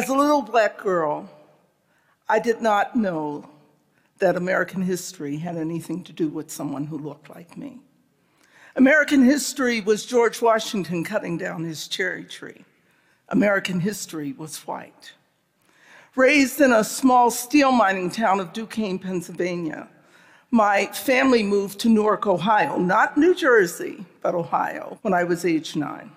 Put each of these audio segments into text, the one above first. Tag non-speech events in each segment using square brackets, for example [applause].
As a little black girl, I did not know that American history had anything to do with someone who looked like me. American history was George Washington cutting down his cherry tree. American history was white. Raised in a small steel mining town of Duquesne, Pennsylvania, my family moved to Newark, Ohio, not New Jersey, but Ohio, when I was age nine.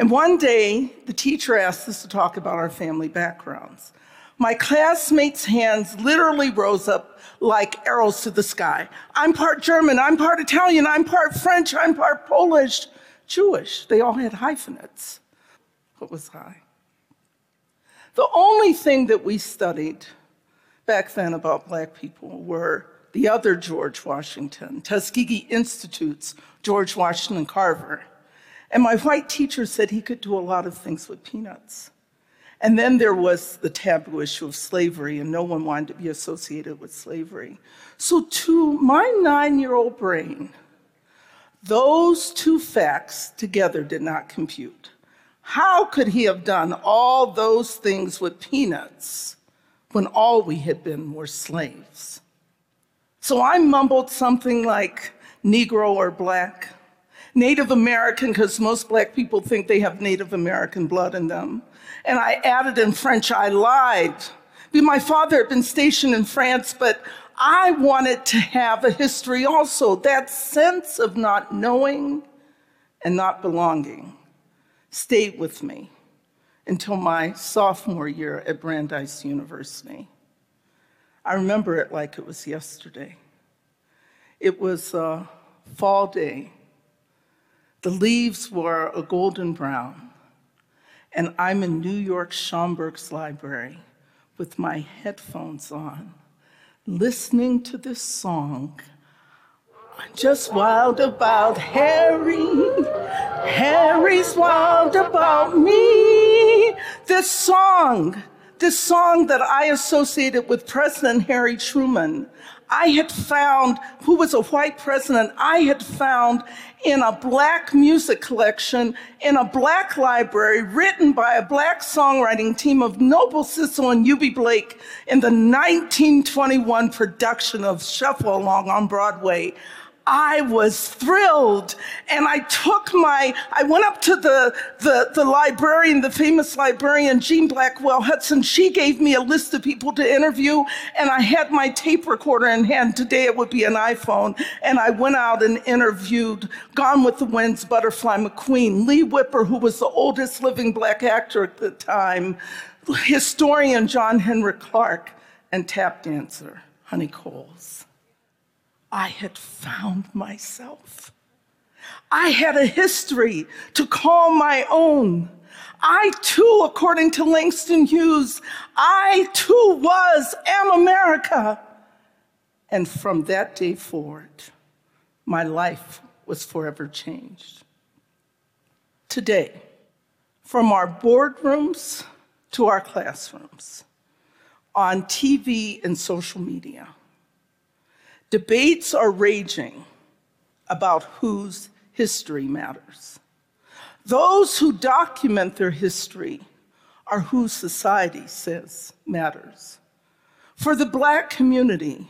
And one day, the teacher asked us to talk about our family backgrounds. My classmates' hands literally rose up like arrows to the sky. I'm part German, I'm part Italian, I'm part French, I'm part Polish, Jewish. They all had hyphenates. What was I? The only thing that we studied back then about black people were the other George Washington, Tuskegee Institute's George Washington Carver. And my white teacher said he could do a lot of things with peanuts. And then there was the taboo issue of slavery, and no one wanted to be associated with slavery. So, to my nine year old brain, those two facts together did not compute. How could he have done all those things with peanuts when all we had been were slaves? So I mumbled something like Negro or black, Native American, because most black people think they have Native American blood in them. And I added in French, I lied. My father had been stationed in France, but I wanted to have a history also, that sense of not knowing and not belonging stayed with me until my sophomore year at Brandeis University. I remember it like it was yesterday. It was a fall day. The leaves were a golden brown, and I'm in New York Schomburg's library with my headphones on, listening to this song I'm just wild about Harry. Harry's wild about me. This song, this song that I associated with President Harry Truman, I had found, who was a white president, I had found in a black music collection in a black library written by a black songwriting team of Noble Sissle and Eubie Blake in the 1921 production of Shuffle Along on Broadway. I was thrilled. And I took my, I went up to the, the, the librarian, the famous librarian, Jean Blackwell Hudson. She gave me a list of people to interview, and I had my tape recorder in hand. Today it would be an iPhone. And I went out and interviewed Gone with the Wind's Butterfly McQueen, Leigh Whipper, who was the oldest living black actor at the time, historian John Henrik Clarke, and tap dancer Honey Coles. I had found myself. I had a history to call my own. I too, according to Langston Hughes, I too was, am America. And from that day forward, my life was forever changed. Today, from our boardrooms to our classrooms, on TV and social media, Debates are raging about whose history matters. Those who document their history are who society says matters. For the Black community,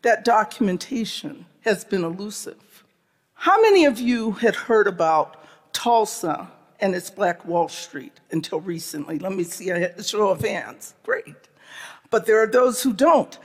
that documentation has been elusive. How many of you had heard about Tulsa and its Black Wall Street until recently? Let me see a show of hands. Great. But there are those who don't.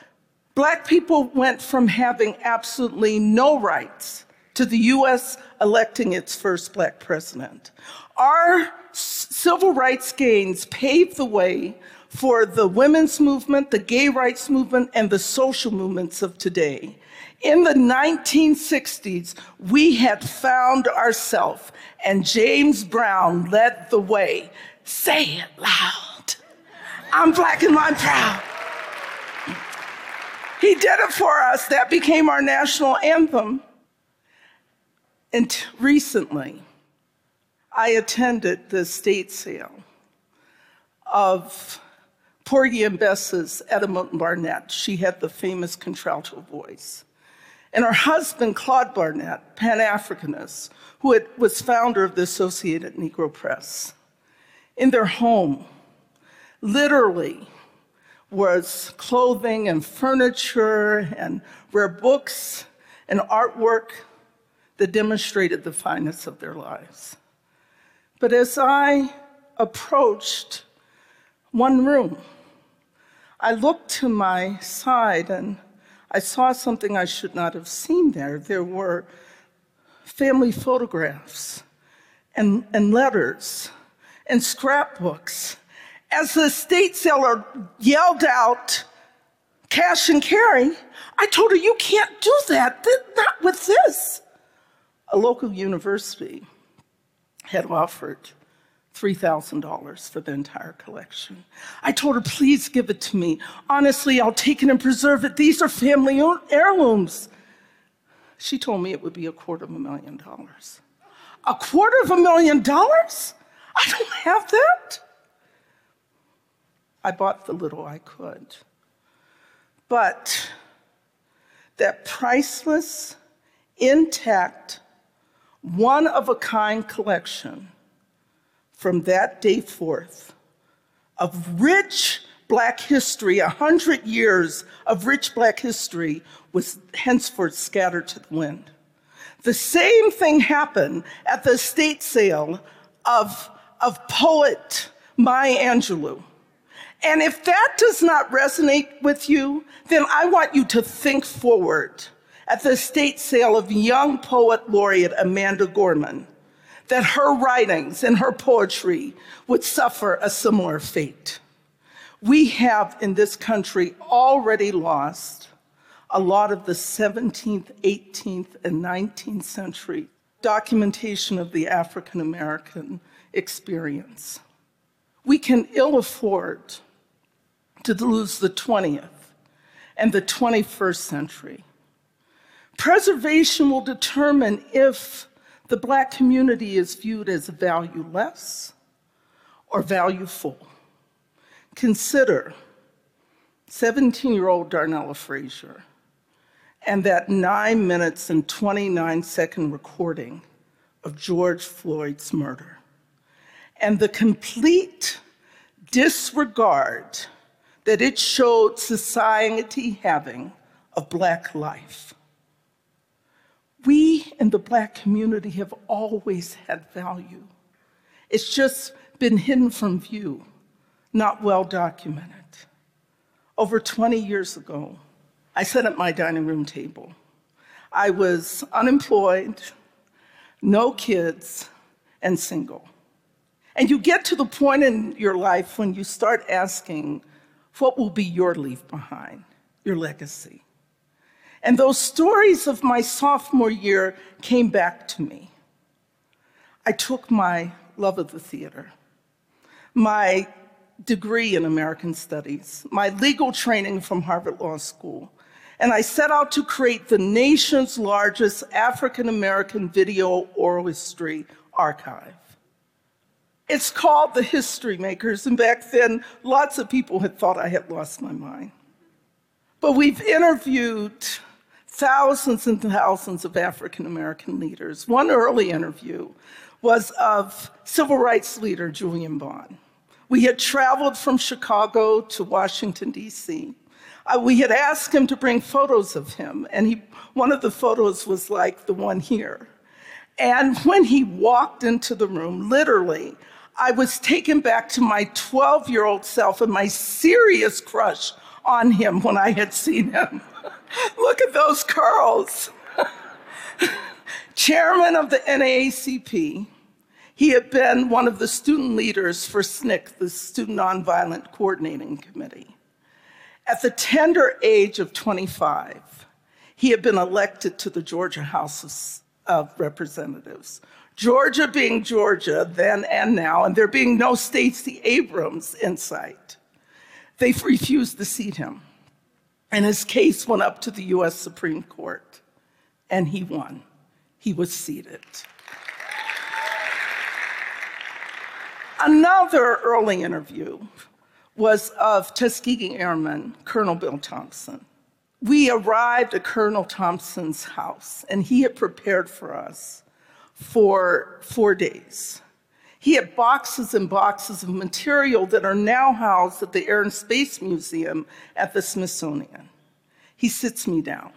Black people went from having absolutely no rights to the US electing its first black president. Our civil rights gains paved the way for the women's movement, the gay rights movement, and the social movements of today. In the 1960s, we had found ourselves, and James Brown led the way. Say it loud. I'm black and I'm proud. He did it for us. That became our national anthem. And recently, I attended the state sale of Porgy and Bess's Etta Barnett. She had the famous contralto voice. And her husband, Claude Barnett, Pan Africanist, who had, was founder of the Associated Negro Press. In their home, literally was clothing and furniture and rare books and artwork that demonstrated the fineness of their lives. But as I approached one room, I looked to my side and I saw something I should not have seen there. There were family photographs and, and letters and scrapbooks. As the estate seller yelled out, cash and carry, I told her, You can't do that, not with this. A local university had offered $3,000 for the entire collection. I told her, please give it to me. Honestly, I'll take it and preserve it. These are family heirlooms. She told me it would be a quarter of a million dollars. A quarter of a million dollars? I don't have that. I bought the little I could. But that priceless, intact, one of a kind collection from that day forth of rich black history, a hundred years of rich black history was henceforth scattered to the wind. The same thing happened at the estate sale of, of poet Maya Angelou. And if that does not resonate with you, then I want you to think forward at the estate sale of young poet laureate Amanda Gorman that her writings and her poetry would suffer a similar fate. We have in this country already lost a lot of the 17th, 18th, and 19th century documentation of the African American experience. We can ill afford to lose the 20th and the 21st century. Preservation will determine if the black community is viewed as valueless or valueful. Consider 17 year old Darnella Frazier and that nine minutes and 29 second recording of George Floyd's murder and the complete disregard that it showed society having of black life. We in the black community have always had value. It's just been hidden from view, not well documented. Over 20 years ago, I sat at my dining room table. I was unemployed, no kids, and single. And you get to the point in your life when you start asking, what will be your leave behind, your legacy? And those stories of my sophomore year came back to me. I took my love of the theater, my degree in American Studies, my legal training from Harvard Law School, and I set out to create the nation's largest African American video oral history archive. It's called The HistoryMakers, and back then, lots of people had thought I had lost my mind. But we've interviewed thousands and thousands of African American leaders. One early interview was of civil rights leader Julian Bond. We had traveled from Chicago to Washington, D.C. Uh, we had asked him to bring photos of him, and he, one of the photos was like the one here. And when he walked into the room, literally, I was taken back to my 12 year old self and my serious crush on him when I had seen him. [laughs] Look at those curls. [laughs] Chairman of the NAACP, he had been one of the student leaders for SNCC, the Student Nonviolent Coordinating Committee. At the tender age of 25, he had been elected to the Georgia House of Representatives. Georgia being Georgia then and now, and there being no Stacey Abrams in sight. They refused to seat him. And his case went up to the US Supreme Court, and he won. He was seated. Another early interview was of Tuskegee Airman Colonel Bill Thompson. We arrived at Colonel Thompson's house, and he had prepared for us for four days. He had boxes and boxes of material that are now housed at the Air and Space Museum at the Smithsonian. He sits me down.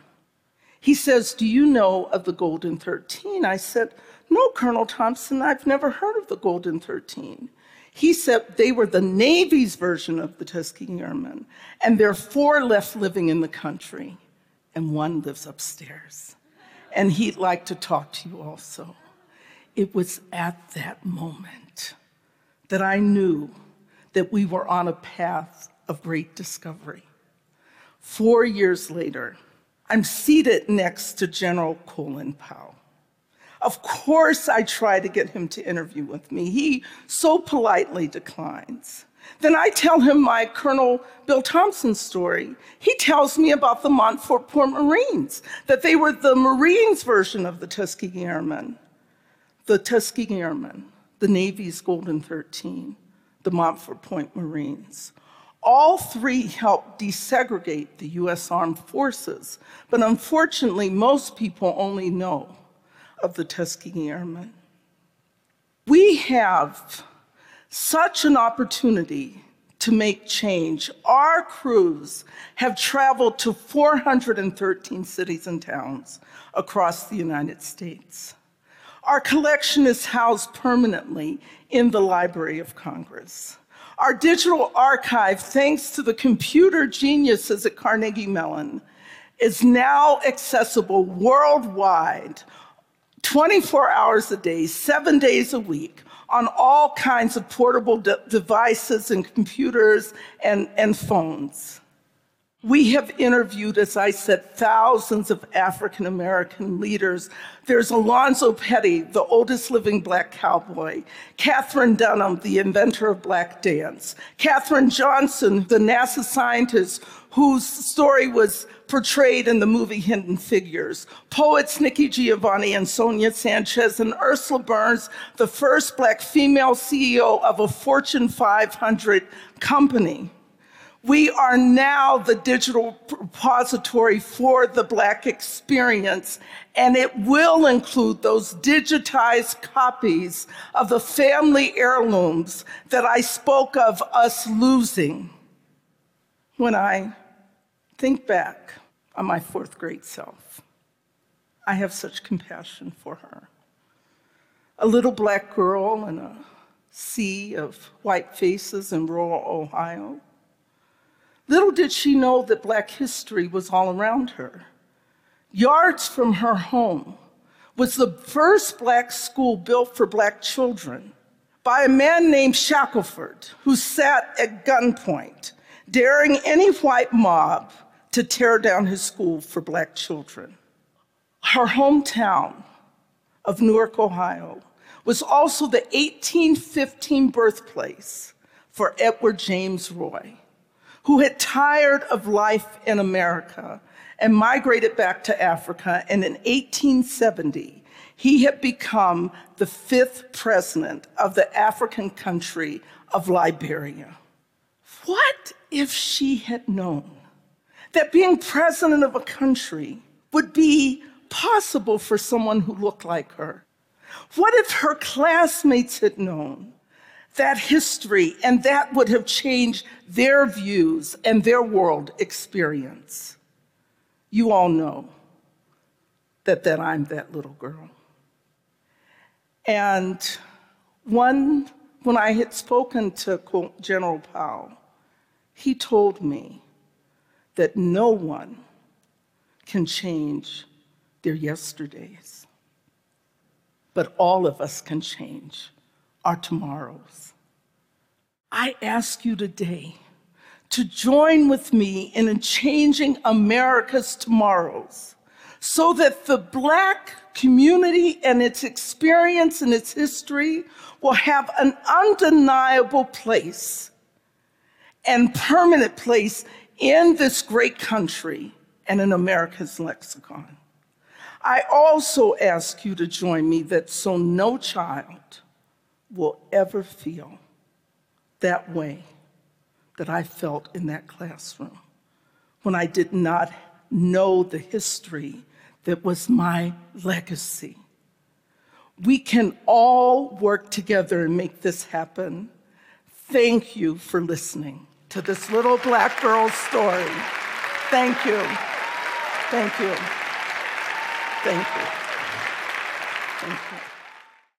He says, Do you know of the Golden 13? I said, No, Colonel Thompson, I've never heard of the Golden 13. He said they were the Navy's version of the Tuskegee Airmen, and there are four left living in the country, and one lives upstairs. And he'd like to talk to you also. It was at that moment that I knew that we were on a path of great discovery. Four years later, I'm seated next to General Colin Powell. Of course, I try to get him to interview with me. He so politely declines. Then I tell him my Colonel Bill Thompson story. He tells me about the Montford Point Marines, that they were the Marines version of the Tuskegee Airmen the Tuskegee Airmen, the Navy's Golden 13, the Montford Point Marines. All three helped desegregate the US Armed Forces, but unfortunately, most people only know of the Tuskegee Airmen. We have such an opportunity to make change. Our crews have traveled to 413 cities and towns across the United States. Our collection is housed permanently in the Library of Congress. Our digital archive, thanks to the computer geniuses at Carnegie Mellon, is now accessible worldwide 24 hours a day, seven days a week, on all kinds of portable de devices and computers and, and phones. We have interviewed, as I said, thousands of African American leaders. There's Alonzo Pettie, the oldest living black cowboy, Katherine Dunham, the inventor of black dance, Katherine Johnson, the NASA scientist whose story was portrayed in the movie Hidden Figures, poets Nikki Giovanni and Sonia Sanchez, and Ursula Burns, the first black female CEO of a Fortune 500 company. We are now the digital repository for the Black experience, and it will include those digitized copies of the family heirlooms that I spoke of us losing when I think back on my fourth grade self. I have such compassion for her. A little black girl in a sea of white faces in rural Ohio Little did she know that Black history was all around her. Yards from her home was the first Black school built for Black children by a man named Shackelford, who sat at gunpoint, daring any white mob to tear down his school for Black children. Her hometown of Newark, Ohio, was also the 1815 birthplace for Edward James Roye who had tired of life in America and migrated back to Africa. And in 1870, he had become the fifth president of the African country of Liberia. What if she had known that being president of a country would be possible for someone who looked like her? What if her classmates had known that history, and that would have changed their views and their world experience. You all know that, that I'm that little girl. And one, when I had spoken to General Powell, he told me that no one can change their yesterdays, but all of us can change our tomorrows. I ask you today to join with me in changing America's tomorrows so that the Black community and its experience and its history will have an undeniable place and permanent place in this great country and in America's lexicon. I also ask you to join me that so no child will ever feel that way that I felt in that classroom when I did not know the history that was my legacy. We can all work together and make this happen. Thank you for listening to this little black girl's story. Thank you. Thank you. Thank you.